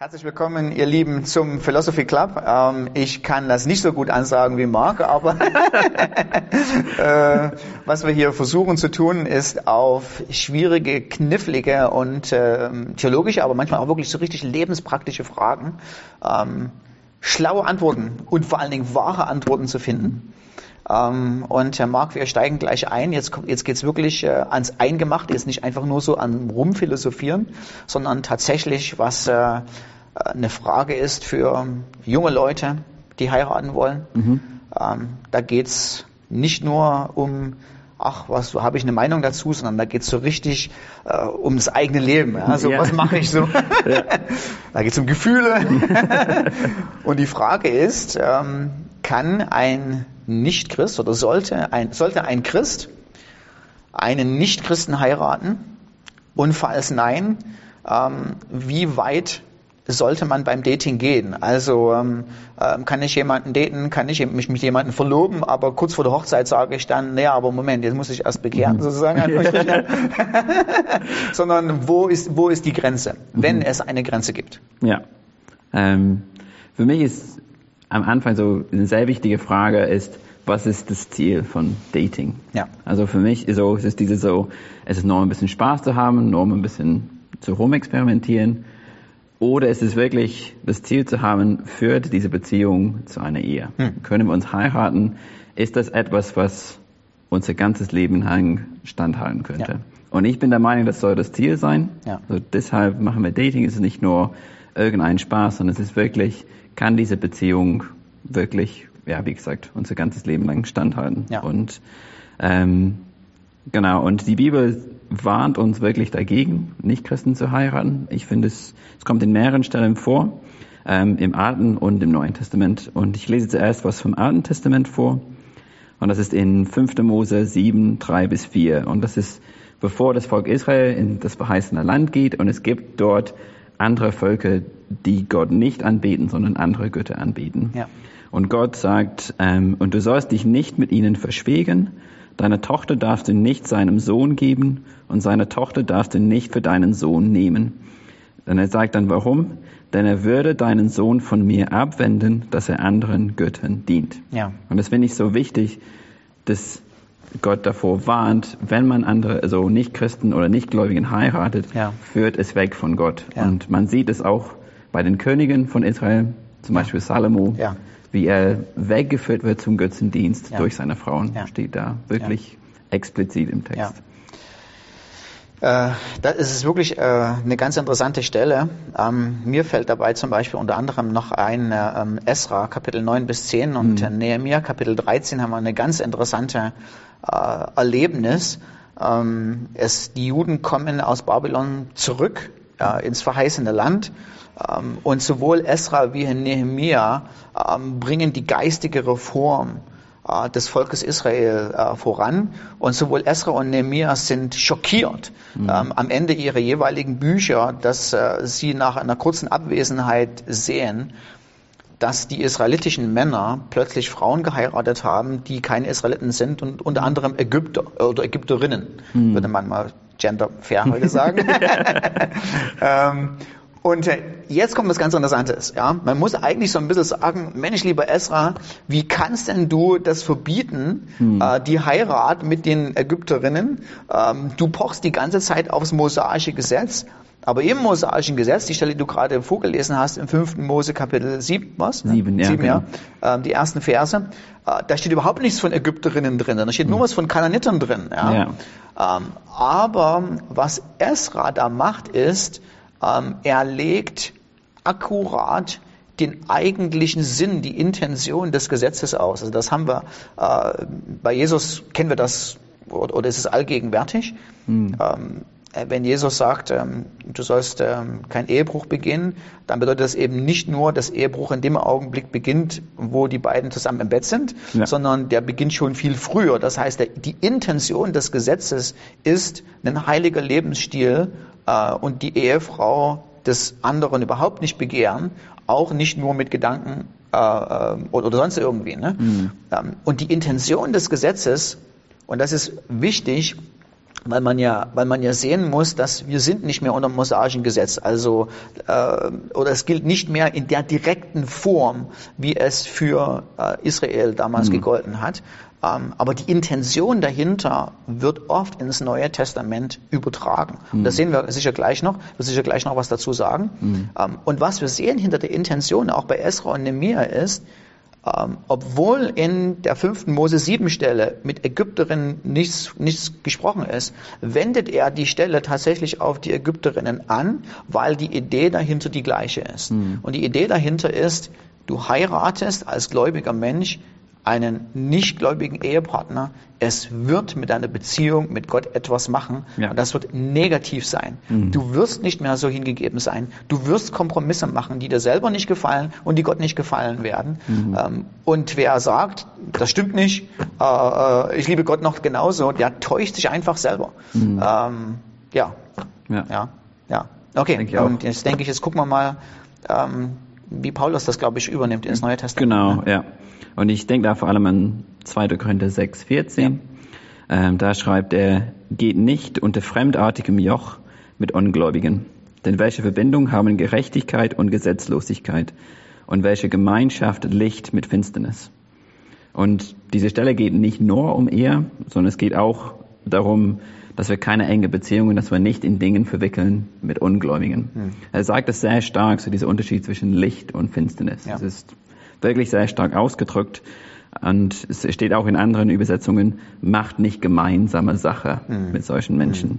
Herzlich willkommen, ihr Lieben, zum Philosophy Club. Ähm, ich kann das nicht so gut ansagen wie Marc, aber äh, was wir hier versuchen zu tun, ist auf schwierige, knifflige und äh, theologische, aber manchmal auch wirklich so richtig lebenspraktische Fragen ähm, schlaue Antworten und vor allen Dingen wahre Antworten zu finden. Ähm, und Herr Marc, wir steigen gleich ein. Jetzt, jetzt geht's wirklich äh, ans Eingemachte, jetzt nicht einfach nur so an Rumphilosophieren, sondern tatsächlich, was äh, eine Frage ist für junge Leute, die heiraten wollen. Mhm. Ähm, da geht's nicht nur um ach, was habe ich eine Meinung dazu, sondern da geht's so richtig äh, um das eigene Leben. Ja? Also ja. was mache ich so? ja. Da geht's um Gefühle. Und die Frage ist, ähm, kann ein Nicht-Christ oder sollte ein, sollte ein Christ einen Nicht-Christen heiraten? Und falls nein, ähm, wie weit sollte man beim Dating gehen? Also ähm, ähm, kann ich jemanden daten, kann ich mich mit jemandem verloben, aber kurz vor der Hochzeit sage ich dann, naja, aber Moment, jetzt muss ich erst bekehren mhm. sozusagen. Sondern wo ist, wo ist die Grenze, wenn mhm. es eine Grenze gibt? Ja. Ähm, für mich ist am Anfang so eine sehr wichtige Frage ist, was ist das Ziel von Dating? Ja. Also für mich ist so, es ist diese so, es ist nur ein bisschen Spaß zu haben, nur ein bisschen zu rumexperimentieren oder ist es wirklich das Ziel zu haben, führt diese Beziehung zu einer Ehe? Hm. Können wir uns heiraten? Ist das etwas, was unser ganzes Leben lang standhalten könnte? Ja. Und ich bin der Meinung, das soll das Ziel sein. Ja. Also deshalb machen wir Dating. Es ist nicht nur irgendein Spaß, sondern es ist wirklich, kann diese Beziehung wirklich, ja, wie gesagt, unser ganzes Leben lang standhalten. Ja. Und ähm, genau, und die Bibel warnt uns wirklich dagegen, Nicht-Christen zu heiraten. Ich finde, es, es kommt in mehreren Stellen vor, ähm, im Alten und im Neuen Testament. Und ich lese zuerst was vom Alten Testament vor. Und das ist in 5. Mose 7, 3 bis 4. Und das ist, bevor das Volk Israel in das verheißene Land geht. Und es gibt dort andere Völker, die Gott nicht anbeten, sondern andere Götter anbeten. Ja. Und Gott sagt, ähm, und du sollst dich nicht mit ihnen verschwägen, Deine Tochter darfst du nicht seinem Sohn geben und seine Tochter darfst du nicht für deinen Sohn nehmen. Und er sagt dann, warum? Denn er würde deinen Sohn von mir abwenden, dass er anderen Göttern dient. Ja. Und das finde ich so wichtig, dass Gott davor warnt, wenn man andere, also Nicht-Christen oder Nichtgläubigen heiratet, ja. führt es weg von Gott. Ja. Und man sieht es auch bei den Königen von Israel, zum Beispiel Salomo. Ja wie er weggeführt wird zum Götzendienst ja. durch seine Frauen, ja. steht da wirklich explizit im Text. Äh, das ist wirklich äh, eine ganz interessante Stelle. Ähm, mir fällt dabei zum Beispiel unter anderem noch ein äh, ähm, Esra, Kapitel 9 bis 10 und mhm. Nehemiah, Kapitel 13 haben wir eine ganz interessante äh, Erlebnis. Ähm, es, die Juden kommen aus Babylon zurück äh, ins verheißene Land ähm, und sowohl Esra wie Nehemiah ähm, bringen die geistige Reform äh, des Volkes Israel äh, voran. Und sowohl Esra und Nehemiah sind schockiert mhm. Ähm, am Ende ihrer jeweiligen Bücher, dass sie nach einer kurzen Abwesenheit sehen, dass die israelitischen Männer plötzlich Frauen geheiratet haben, die keine Israeliten sind und unter anderem Ägypter oder Ägypterinnen, mhm. würde man mal genderfair heute sagen. ähm, und äh, jetzt kommt was ganz Interessantes. Ja? Man muss eigentlich so ein bisschen sagen, Mensch, lieber Esra, wie kannst denn du das verbieten, hm. äh, die Heirat mit den Ägypterinnen? Ähm, du pochst die ganze Zeit aufs mosaische Gesetz. Aber im mosaischen Gesetz, die Stelle, die du gerade vorgelesen hast, im 5. Mose Kapitel 7, was? Sieben, ja. Sieben, genau. ja ähm, die ersten Verse, äh, da steht überhaupt nichts von Ägypterinnen drin, da steht hm. nur was von Kananitern drin. Ja? ja. Ähm, aber was Esra da macht, ist, ähm, er legt akkurat den eigentlichen Sinn, die Intention des Gesetzes aus. Also das haben wir, äh, bei Jesus kennen wir das, oder, ist es allgegenwärtig. Hm. Ähm, äh, wenn Jesus sagt, ähm, du sollst ähm, keinen Ehebruch begehen, dann bedeutet das eben nicht nur, dass Ehebruch in dem Augenblick beginnt, wo die beiden zusammen im Bett sind, ja. sondern der beginnt schon viel früher. Das heißt, die Intention des Gesetzes ist ein heiliger Lebensstil äh, und die Ehefrau des anderen überhaupt nicht begehren, auch nicht nur mit Gedanken äh, äh oder, sonst irgendwie. Ne? Mhm. Ähm, und die Intention des Gesetzes, und das ist wichtig, weil man ja, weil man ja sehen muss, dass wir sind nicht mehr unter dem mosaischen Gesetz, also äh, oder es gilt nicht mehr in der direkten Form, wie es für äh, Israel damals mhm. gegolten hat. Ähm, aber die Intention dahinter wird oft ins Neue Testament übertragen. Mhm. Und das sehen wir sicher gleich noch. Wir sicher gleich noch was dazu sagen. Mhm. Ähm, und was wir sehen hinter der Intention auch bei Esra und Nehemiah ist, ähm, obwohl in der fünften Mose sieben Stelle mit Ägypterinnen nichts, nichts gesprochen ist, wendet er die Stelle tatsächlich auf die Ägypterinnen an, weil die Idee dahinter die gleiche ist. Mhm. Und die Idee dahinter ist, du heiratest als gläubiger Mensch einen nichtgläubigen Ehepartner, es wird mit deiner Beziehung mit Gott etwas machen ja. und das wird negativ sein. Mhm. Du wirst nicht mehr so hingegeben sein. Du wirst Kompromisse machen, die dir selber nicht gefallen und die Gott nicht gefallen werden. Mhm. Ähm, und wer sagt, das stimmt nicht, äh, äh, ich liebe Gott noch genauso, der täuscht sich einfach selber. Mhm. Ähm, ja. ja. ja, ja, Okay, und jetzt denke ich, jetzt gucken wir mal, ähm, wie Paulus das, glaube ich, übernimmt ins Neue Testament. Genau, ne? ja. Und ich denke da vor allem an 2. Korinther 6, 14. Ja. Ähm, da schreibt er, geht nicht unter fremdartigem Joch mit Ungläubigen. Denn welche Verbindung haben Gerechtigkeit und Gesetzlosigkeit? Und welche Gemeinschaft Licht mit Finsternis? Und diese Stelle geht nicht nur um Ehe, sondern es geht auch darum, dass wir keine enge Beziehungen, dass wir nicht in Dingen verwickeln mit Ungläubigen. Hm. Er sagt das sehr stark, so dieser Unterschied zwischen Licht und Finsternis. Ja. Das ist wirklich sehr stark ausgedrückt. Und es steht auch in anderen Übersetzungen, macht nicht gemeinsame Sache mhm. mit solchen Menschen. Mhm.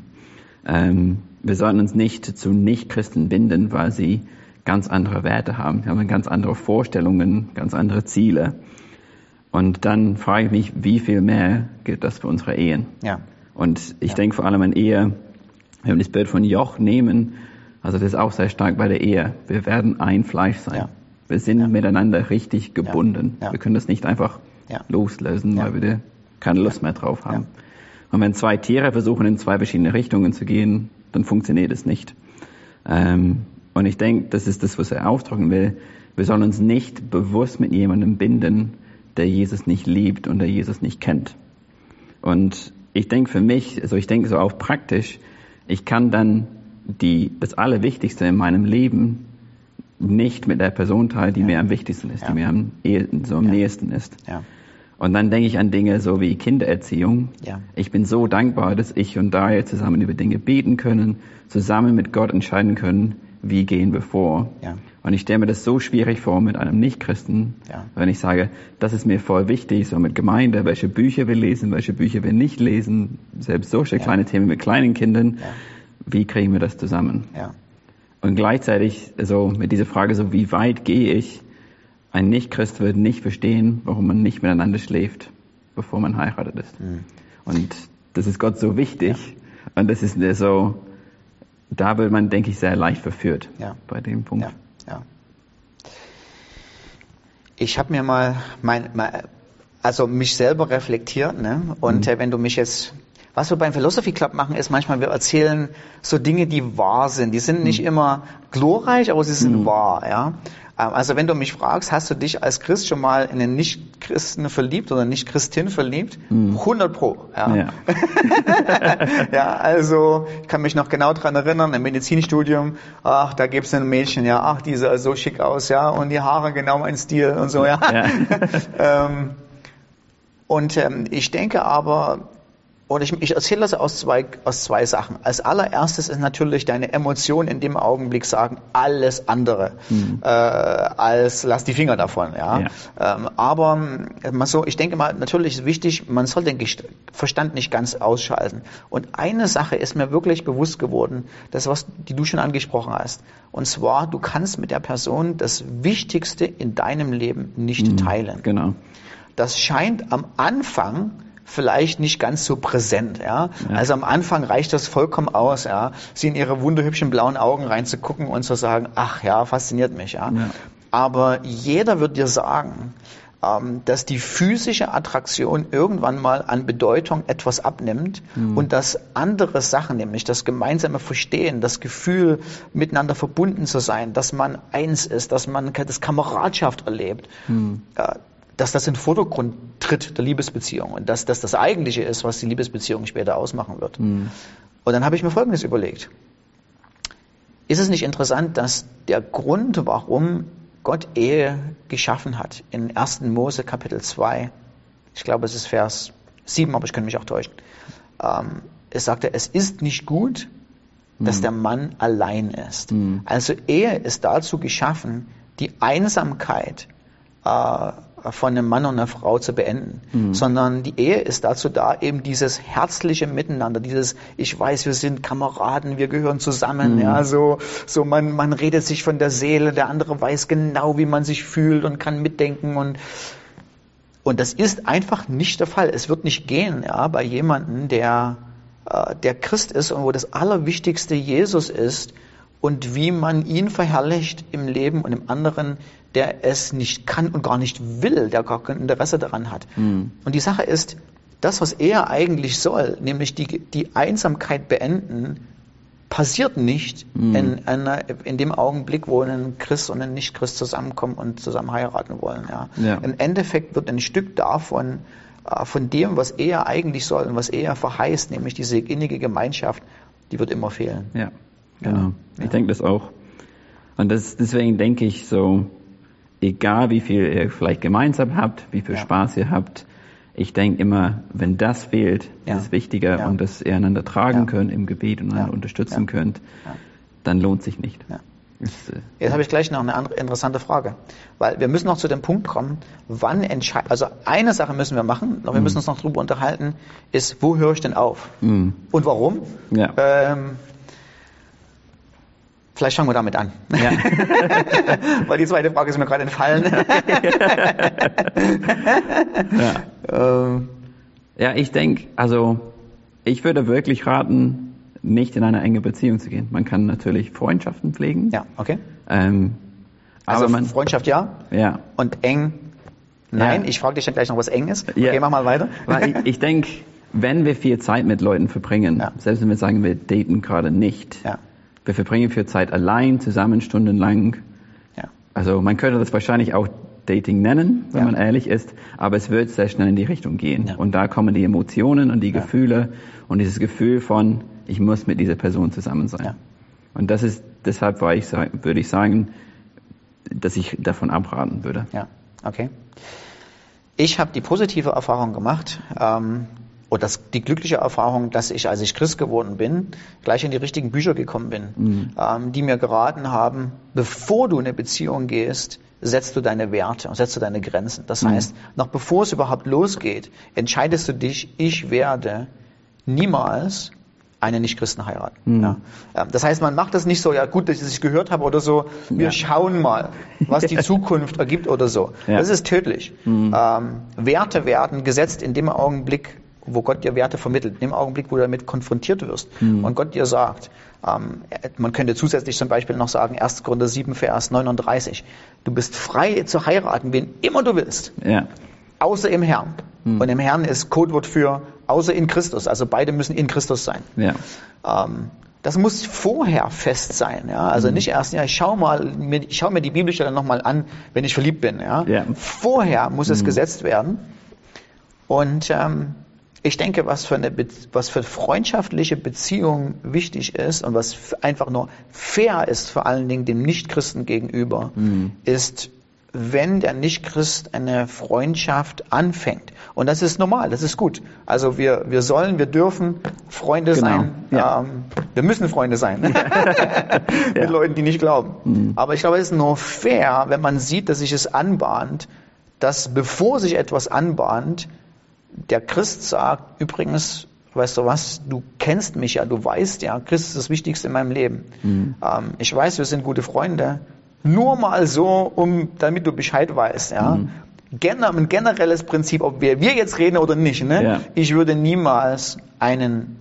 Ähm, wir sollten uns nicht zu Nichtchristen binden, weil sie ganz andere Werte haben. Sie haben ganz andere Vorstellungen, ganz andere Ziele. Und dann frage ich mich, wie viel mehr gilt das für unsere Ehen? Ja. Und ich ja. denke vor allem an Ehe, wenn wir das Bild von Joch nehmen, also das ist auch sehr stark bei der Ehe. Wir werden ein Fleisch sein. Ja. Wir sind ja. miteinander richtig gebunden. Ja. Wir können das nicht einfach loslösen, weil wir keine Lust mehr drauf haben. Und wenn zwei Tiere versuchen, in zwei verschiedene Richtungen zu gehen, dann funktioniert es nicht. Ähm, und ich denke, das ist das, was er ausdrücken will. Wir sollen uns nicht bewusst mit jemandem binden, der Jesus nicht liebt und der Jesus nicht kennt. Und ich denke für mich, also ich denke so auch praktisch, ich kann dann die, das Allerwichtigste in meinem Leben nicht mit der Person teilen, die ja. mir am wichtigsten ist, ja. die mir am, so am ja. nächsten ist. Und dann denke ich an Dinge so wie Kindererziehung. Ich bin so dankbar, dass ich und Daya zusammen über Dinge beten können, zusammen mit Gott entscheiden können, wie gehen wir vor. Und ich stelle mir das so schwierig vor mit einem Nichtchristen, wenn ich sage, das ist mir voll wichtig, so mit Gemeinde, welche Bücher wir lesen, welche Bücher wir nicht lesen, selbst solche kleine Themen mit kleinen Kindern. Wie kriegen wir das zusammen? Und gleichzeitig so mit dieser Frage so, wie weit gehe ich? Ein Nichtchrist wird nicht verstehen, warum man nicht miteinander schläft, bevor man heiratet ist. Mhm. Und das ist Gott so wichtig. Ja. Und das ist so, da wird man, denke ich, sehr leicht verführt ja. bei dem Punkt. Ja. ja. Ich habe mir mal mein, mein, also mich selber reflektiert, ne? Und mhm. äh, wenn du mich jetzt was wir beim Philosophy Club machen, ist manchmal, wir erzählen so Dinge, die wahr sind. Die sind nicht mhm. immer glorreich, aber sie sind mhm. wahr, ja. Ähm, also wenn du mich fragst, hast du dich als Christ schon mal in einen Nicht-Christen verliebt oder Nicht-Christin verliebt? Mhm. 100 pro. Ja. Ja. ja, also ich kann mich noch genau dran erinnern, im Medizinstudium, ach, da gibt's ein Mädchen, ja, ach, die sah so schick aus, ja, und die Haare genau mein Stil und so, ja. ja. ähm, und ähm, ich denke aber, und ich, ich erzähle das aus zwei, aus zwei Sachen. Als allererstes ist natürlich deine Emotion in dem Augenblick sagen, alles andere mhm. äh, als lass die Finger davon. Ja. ja. Ähm, aber man so, ich denke mal, natürlich ist wichtig, man soll den Verstand nicht ganz ausschalten. Und eine Sache ist mir wirklich bewusst geworden, das was die du schon angesprochen hast. Und zwar, du kannst mit der Person das Wichtigste in deinem Leben nicht mhm. teilen. Genau. Das scheint am Anfang vielleicht nicht ganz so präsent. Ja? ja? Also am Anfang reicht das vollkommen aus, ja? sie in ihre wunderhübschen blauen Augen reinzugucken und zu sagen, ach ja, fasziniert mich. Ja? ja. Aber jeder wird dir sagen, ähm, dass die physische Attraktion irgendwann mal an Bedeutung etwas abnimmt mhm. und dass andere Sachen, nämlich das gemeinsame Verstehen, das Gefühl, miteinander verbunden zu sein, dass man eins ist, dass man das Kameradschaft erlebt, mhm. Dass das in den Vordergrund tritt der Liebesbeziehung und dass das das Eigentliche ist, was die Liebesbeziehung später ausmachen wird. Mhm. Und dann habe ich mir Folgendes überlegt. Ist es nicht interessant, dass der Grund, warum Gott Ehe geschaffen hat, in 1. Mose Kapitel 2, ich glaube es ist Vers 7, aber ich könnte mich auch täuschen, ähm, es sagte, es ist nicht gut, dass mhm. der Mann allein ist. Mhm. Also Ehe ist dazu geschaffen, die Einsamkeit äh, von einem Mann und einer Frau zu beenden, mhm. sondern die Ehe ist dazu da, eben dieses herzliche Miteinander, dieses, ich weiß, wir sind Kameraden, wir gehören zusammen, mhm. ja, so, so man, man redet sich von der Seele, der andere weiß genau, wie man sich fühlt und kann mitdenken und, und das ist einfach nicht der Fall. Es wird nicht gehen, ja, bei jemandem, der, äh, der Christ ist und wo das Allerwichtigste Jesus ist und wie man ihn verherrlicht im Leben und im anderen der es nicht kann und gar nicht will, der gar kein Interesse daran hat. Mhm. Und die Sache ist, das, was er eigentlich soll, nämlich die, die Einsamkeit beenden, passiert nicht mhm. in, einer, in dem Augenblick, wo ein Christ und ein Nicht-Christ zusammenkommen und zusammen heiraten wollen. Ja. ja. Im Endeffekt wird ein Stück davon, äh, von dem, was er eigentlich soll und was er verheißt, nämlich diese innige Gemeinschaft, die wird immer fehlen. Ja, genau. Ja. Ich denke das auch. Und das, deswegen denke ich so, egal wie viel ihr vielleicht gemeinsam habt, wie viel ja. Spaß ihr habt, ich denke immer, wenn das fehlt, ja. ist es wichtiger ja. und dass ihr einander tragen könnt im Gebet und einander unterstützen könnt, dann lohnt sich nicht. Ist, äh, Jetzt habe ich gleich noch eine andere interessante Frage, weil wir müssen noch zu dem Punkt kommen, wann entscheidet, also eine Sache müssen wir machen, wir mhm. müssen uns noch darüber unterhalten, ist, wo höre ich denn auf? Mhm. Und warum? Ja. Ähm, Vielleicht fangen wir damit an. Ja. Weil die zweite Frage ist mir gerade entfallen. ja. Ähm. ja, ich denke, also ich würde wirklich raten, nicht in eine enge Beziehung zu gehen. Man kann natürlich Freundschaften pflegen. Ja, okay. Ähm, also man, Freundschaft ja. Ja. Und eng nein. Ja. Ich frage dich dann gleich noch, was eng ist. Okay, ja. mach mal weiter. Weil ich, ich denke, wenn wir viel Zeit mit Leuten verbringen, ja. selbst wenn wir sagen, wir daten gerade nicht, ja wir verbringen viel Zeit allein, zusammen stundenlang. Ja. Also man könnte das wahrscheinlich auch Dating nennen, wenn ja. man ehrlich ist, aber es wird sehr schnell in die Richtung gehen. Ja. Und da kommen die Emotionen und die. Gefühle und dieses Gefühl von, ich muss mit dieser Person zusammen sein. Und das ist, deshalb war ich, würde ich sagen, dass ich davon abraten würde. Ja, okay. Ich habe die positive Erfahrung gemacht, ähm, und das, die glückliche Erfahrung, dass ich, als ich Christ geworden bin, gleich in die richtigen Bücher gekommen bin, mhm. ähm, die mir geraten haben, bevor du in eine Beziehung gehst, setzt du deine Werte und setzt du deine Grenzen. Das mhm. heißt, noch bevor es überhaupt losgeht, entscheidest du dich, ich werde niemals einen Nichtchristen heiraten. Mhm. Ja. Ähm, das heißt, man macht das nicht so, ja gut, dass ich es gehört habe oder so, wir ja. schauen mal, was die Zukunft ergibt oder so. Ja. Das ist tödlich. Mhm. Ähm, Werte werden gesetzt in dem Augenblick, wo Gott dir Werte vermittelt, in dem Augenblick, wo du damit konfrontiert wirst mhm. und Gott dir sagt, ähm, man könnte zusätzlich zum Beispiel noch sagen, 1. Korinther 7, Vers 39, du bist frei zu heiraten, wen immer du willst, ja. außer im Herrn. Mhm. Und im Herrn ist Codewort für außer in Christus, also beide müssen in Christus sein. Ja. Ähm, das muss vorher fest sein, ja. Also mhm. nicht erst, ja, ich schau mal, mir, ich schau mir die Bibelstelle nochmal an, wenn ich verliebt bin, ja. ja. Vorher muss es mhm. gesetzt werden. Und ähm, ich denke, was für eine was für freundschaftliche Beziehung wichtig ist und was einfach nur fair ist, vor allen Dingen dem Nichtchristen gegenüber, mhm. ist, wenn der Nichtchrist eine Freundschaft anfängt. Und das ist normal, das ist gut. Also wir, wir sollen, wir dürfen Freunde genau. sein. Ja. Ähm, wir müssen Freunde sein mit ja. Leuten, die nicht glauben. Mhm. Aber ich glaube, es ist nur fair, wenn man sieht, dass sich es anbahnt, dass bevor sich etwas anbahnt, der Christ sagt, übrigens, weißt du was, du kennst mich ja, du weißt ja, Christ ist das Wichtigste in meinem Leben. Mhm. Ähm, ich weiß, wir sind gute Freunde. Nur mal so, um, damit du Bescheid weißt, ja. Mhm. Gen ein generelles Prinzip, ob wir, wir jetzt reden oder nicht, ne? Ja. Ich würde niemals einen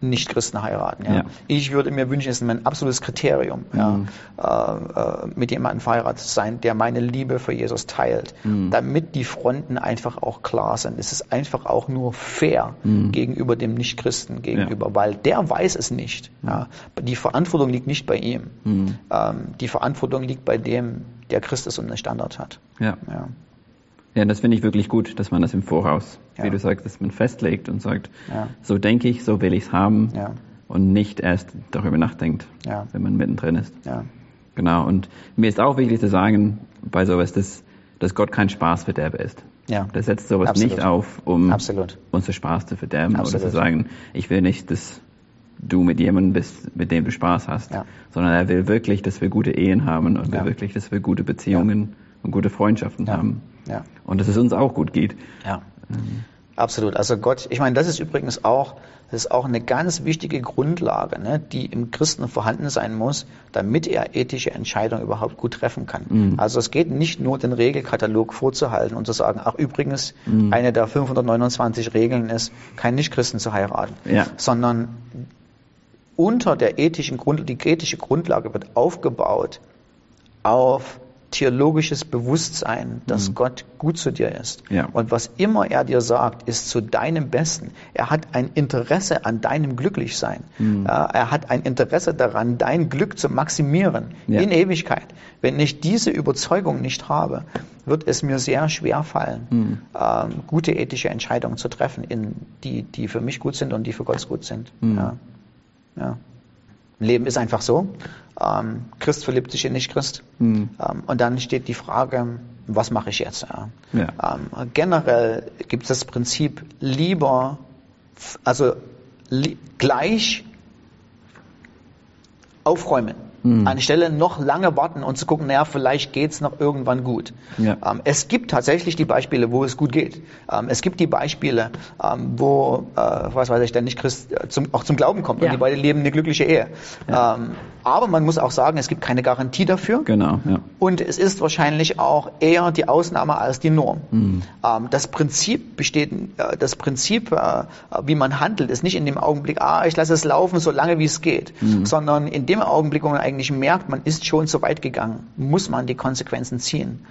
nicht-Christen heiraten. Ja. ja. Ich würde mir wünschen, es ist mein absolutes Kriterium, mhm. ja, äh, äh, mit jemandem verheiratet zu sein, der meine Liebe für Jesus teilt, mhm. damit die Fronten einfach auch klar sind. Es ist einfach auch nur fair mhm. gegenüber dem Nicht-Christen gegenüber, ja. weil der weiß es nicht. Mhm. Ja. Die Verantwortung liegt nicht bei ihm. Mhm. Ähm, die Verantwortung liegt bei dem, der Christus und den Standard hat. Ja. Ja. Das finde ich wirklich gut, dass man das im Voraus, ja. wie du sagst, dass man festlegt und sagt, ja. so denke ich, so will ich es haben ja. und nicht erst darüber nachdenkt, wenn man mittendrin ist. Genau. Und mir ist auch wichtig zu sagen bei sowas, dass, dass Gott kein Spaßverderber ist. Ja. Der setzt sowas Absolut. nicht auf, um Absolut. unser Spaß zu verderben Absolut. oder zu sagen, ich will nicht, dass du mit jemandem bist, mit dem du Spaß hast, sondern er will wirklich, dass wir gute Ehen haben und will wirklich, dass wir gute Beziehungen und gute Freundschaften haben. Und dass es uns auch gut geht. Ja. Ähm. Absolut. Also Gott, ich meine, das ist übrigens auch, das ist auch eine ganz wichtige Grundlage, ne, die im Christen vorhanden sein muss, damit er ethische Entscheidungen überhaupt gut treffen kann. Mhm. Also es geht nicht nur den Regelkatalog vorzuhalten und zu sagen, ach übrigens, mhm. eine der 529 Regeln ist, keinen Nichtchristen zu heiraten, ja. sondern unter der ethischen Grundlage, die ethische Grundlage wird aufgebaut auf theologisches Bewusstsein, dass mhm. Gott gut zu dir ist. Ja. Und was immer er dir sagt, ist zu deinem Besten. Er hat ein Interesse an deinem Glücklichsein. Mhm. er hat ein Interesse daran, dein Glück zu maximieren ja. in Ewigkeit. Wenn ich diese Überzeugung nicht habe, wird es mir sehr schwer fallen, mhm. ähm, gute ethische Entscheidungen zu treffen, in die, die für mich gut sind und die für Gott gut sind. Mhm. Ja. Ja. Leben ist einfach so. Ähm, Christ verliebt sich in Nicht-Christ. Mhm. Ähm, und dann steht die Frage, was mache ich jetzt? Ja. Ja. Ähm, generell gibt es das Prinzip lieber, also li gleich aufräumen Mhm. Anstelle noch lange warten und zu gucken, naja, vielleicht geht's noch irgendwann gut. Ja. Ähm, es gibt tatsächlich die Beispiele, wo es gut geht. Ähm, es gibt die Beispiele, ähm, wo, äh, was weiß ich, der Nicht-Christ äh, zum, auch zum Glauben kommt ja. und die beiden leben eine glückliche Ehe. Ja. Ähm, aber man muss auch sagen, es gibt keine Garantie dafür. Genau. Ja. Und es ist wahrscheinlich auch eher die Ausnahme als die Norm. Mhm. Das Prinzip besteht, äh, das Prinzip, äh, wie man handelt, ist nicht in dem Augenblick, ah, ich lasse es laufen, so lange wie es geht, mhm. sondern in dem Augenblick, wo man eigentlich merkt, man ist schon zu weit gegangen, muss man die Konsequenzen ziehen.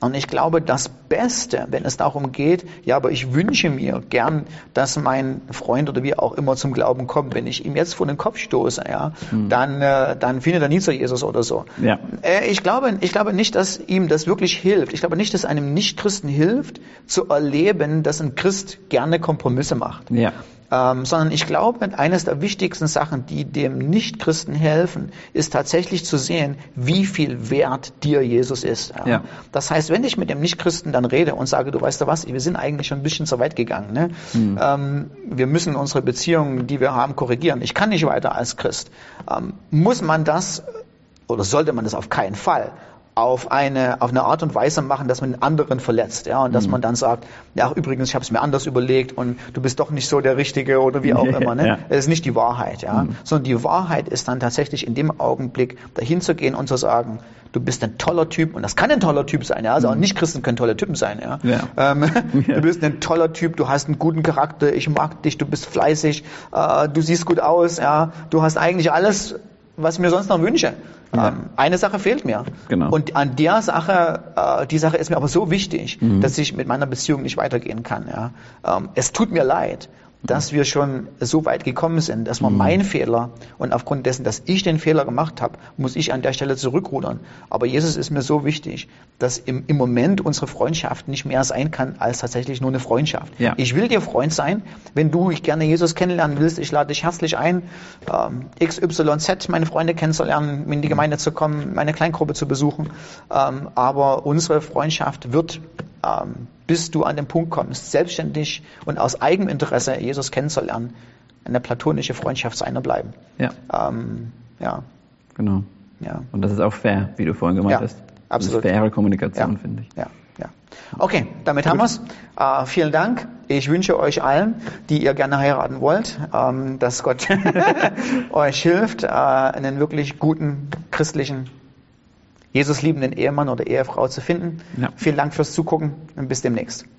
Und ich glaube, das Beste, wenn es darum geht, ja, aber ich wünsche mir gern, dass mein Freund oder wie auch immer zum Glauben kommt. Wenn ich ihm jetzt vor den Kopf stoße, ja, mhm. dann, äh, dann findet er nie zu Jesus oder so. Ja. Äh, ich glaube, ich glaube nicht, dass ihm das wirklich hilft. Ich glaube nicht, dass einem Nichtchristen hilft, zu erleben, dass ein Christ gerne Kompromisse macht. Ja ähm, sondern ich glaube, eines der wichtigsten Sachen, die dem Nichtchristen helfen, ist tatsächlich zu sehen, wie viel wert dir Jesus ist. Ja. Ja. Das heißt, wenn ich mit dem Nichtchristen dann rede und sage, du weißt du was, wir sind eigentlich schon ein bisschen zu weit gegangen. Ne? Mhm. Ähm, wir müssen unsere Beziehungen, die wir haben, korrigieren. Ich kann nicht weiter als Christ. Ähm, muss man das oder sollte man das auf keinen Fall auf eine, auf eine Art und Weise machen, dass man den anderen verletzt. Ja? Und dass mhm. man dann sagt, ja, übrigens, ich habe es mir anders überlegt und du bist doch nicht so der Richtige oder wie auch immer. Ne? ja. Es ist nicht die Wahrheit. Ja? Mhm. Sondern die Wahrheit ist dann tatsächlich in dem Augenblick dahin zu gehen und zu sagen, du bist ein toller Typ und das kann ein toller Typ sein. Ja? Also auch mhm. Nicht-Christen können tolle Typen sein. Ja? ja. Ähm, du bist ein toller Typ, du hast einen guten Charakter, ich mag dich, du bist fleißig, äh, du siehst gut aus, ja? du hast eigentlich alles was ich mir sonst noch wünsche. Ja. Ähm, eine Sache fehlt mir. Genau. Und an der Sache, äh, die Sache ist mir aber so wichtig, mhm. dass ich mit meiner Beziehung nicht weitergehen kann. Ja. Ähm, es tut mir leid dass wir schon so weit gekommen sind, dass man mhm. mein Fehler und aufgrund dessen, dass ich den Fehler gemacht habe, muss ich an der Stelle zurückrudern. Aber Jesus ist mir so wichtig, dass im, im Moment unsere Freundschaft nicht mehr sein kann als tatsächlich nur eine Freundschaft. Ja. Ich will dir Freund sein, wenn du ich gerne Jesus kennenlernen willst. Ich lade dich herzlich ein, ähm, XYZ, meine Freunde kennenzulernen, in die Gemeinde zu kommen, meine Kleingruppe zu besuchen. Ähm, aber unsere Freundschaft wird ähm, bis du an den Punkt kommst, selbstständig und aus eigenem Interesse Jesus kennenzulernen, eine platonische Freundschaft seiner bleiben. Ja. Ähm, ja. Genau. Ja. Und das ist auch fair, wie du vorhin gemeint ja, hast. Absolut. Das ist faire Kommunikation, ja. finde ich. Ja. Ja. Okay, damit Gut. haben wir's. Äh, vielen Dank. Ich wünsche euch allen, die ihr gerne heiraten wollt, ähm, dass Gott euch hilft, äh, einen wirklich guten christlichen Jesus liebenden Ehemann oder Ehefrau zu finden. Ja. Vielen Dank fürs Zugucken und bis demnächst.